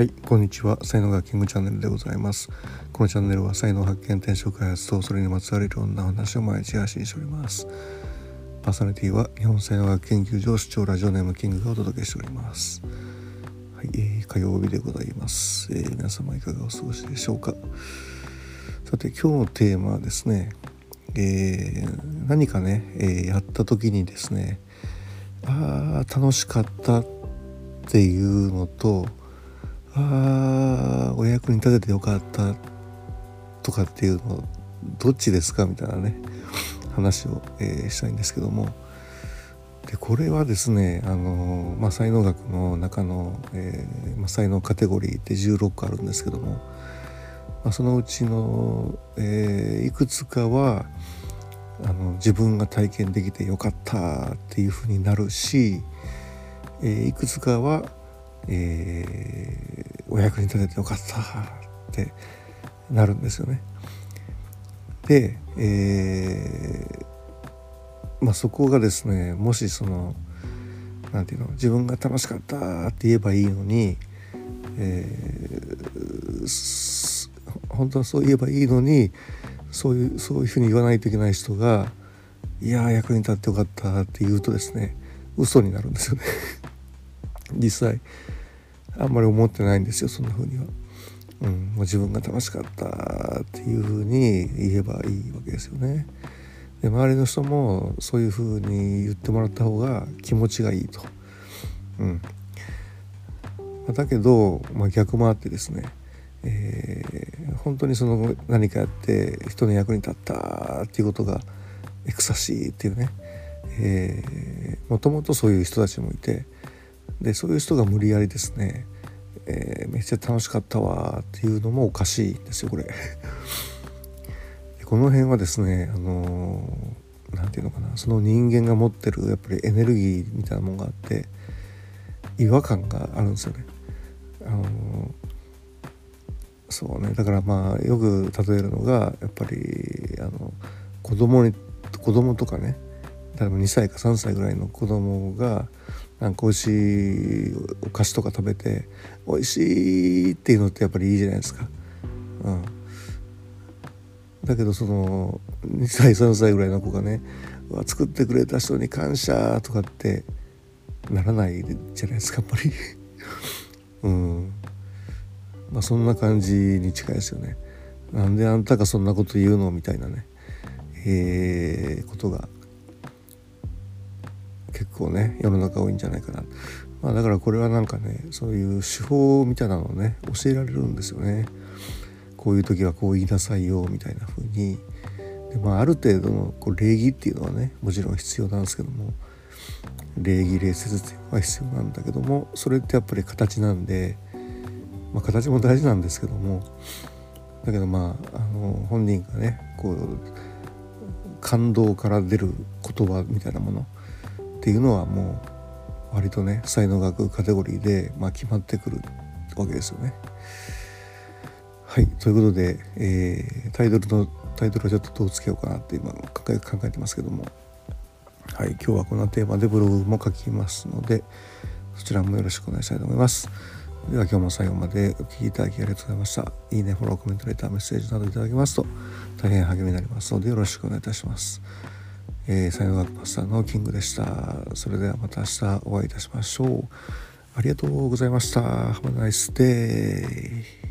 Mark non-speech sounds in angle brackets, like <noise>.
はい、こんにちは。才能学キングチャンネルでございます。このチャンネルは才能発見、転職開発とそれにまつわるいろんな話を毎日配信しております。パーソナリティは日本才能学研究所主張ラジオネームキングがお届けしております。はい、えー、火曜日でございます、えー、皆様いかがお過ごしでしょうか。さて、今日のテーマはですね、えー、何かね、えー、やった時にですね、ああ、楽しかったっていうのと、ああお役に立ててよかったとかっていうのどっちですかみたいなね話を、えー、したいんですけども。でこれはですねあの、まあ、才能学の中の、えーまあ、才能カテゴリーって16個あるんですけども、まあ、そのうちの、えー、いくつかはあの自分が体験できてよかったっていうふうになるし、えー、いくつかはえ、お役に立ててよかったってなるんですよね。で、えー、まあ、そこがですねもしその何て言うの自分が楽しかったって言えばいいのに、えー、本当はそう言えばいいのにそういうそういうふうに言わないといけない人が「いや役に立ってよかった」って言うとですね嘘になるんですよね <laughs> 実際あんまり思ってないんですよそんな風には。うん、もう自分が楽しかったっていう風に言えばいいわけですよね。で周りの人もそういう風に言ってもらった方が気持ちがいいと。うん、だけど、まあ、逆もあってですね、えー、本当にその何かやって人の役に立ったっていうことがエクサシーっていうね、もともとそういう人たちもいてでそういう人が無理やりですね、えー、めっちゃ楽しかったわっていうのもおかしいんですよこれ <laughs> この辺はですねあの何、て言うのかなその人間が持ってるやっぱりエネルギーみたいなものがあって違和感があるんですよね。あのそうねだからまあよく例えるのがやっぱりあの子供に子供とかね例えば2歳か3歳ぐらいの子供がなんか美味しいお菓子とか食べて美味しいっていうのってやっぱりいいじゃないですか。うん、だけどその2歳3歳ぐらいの子がね「作ってくれた人に感謝」とかってならないじゃないですかやっぱり。<laughs> うんまあそんな感じに近いですよね。なんであんたがそんなこと言うのみたいなね、えー、ことが結構ね世の中多いんじゃないかな、まあ、だからこれはなんかねそういう手法みたいなのをね教えられるんですよね。こういう時はこう言いなさいよみたいな風に。で、まあ、ある程度のこう礼儀っていうのはねもちろん必要なんですけども礼儀礼節っていうのは必要なんだけどもそれってやっぱり形なんで、まあ、形も大事なんですけどもだけどまああの本人がねこう感動から出る言葉みたいなものっていうのはもう割とね才能学カテゴリーで、まあ、決まってくるわけですよね。はいということで、えー、タイトルのタイトルはちょっとどうつけようかなって今考え考えてますけどもはい今日はこんなテーマでブログも書きますのでそちらもよろしくお願いしたいと思います。では今日も最後までお聴きいただきありがとうございました。いいね、フォロー、コメント、レター、メッセージなどいただけますと大変励みになりますのでよろしくお願いいたします。えー、才能学パスタのキングでした。それではまた明日お会いいたしましょう。ありがとうございました。Have a nice day.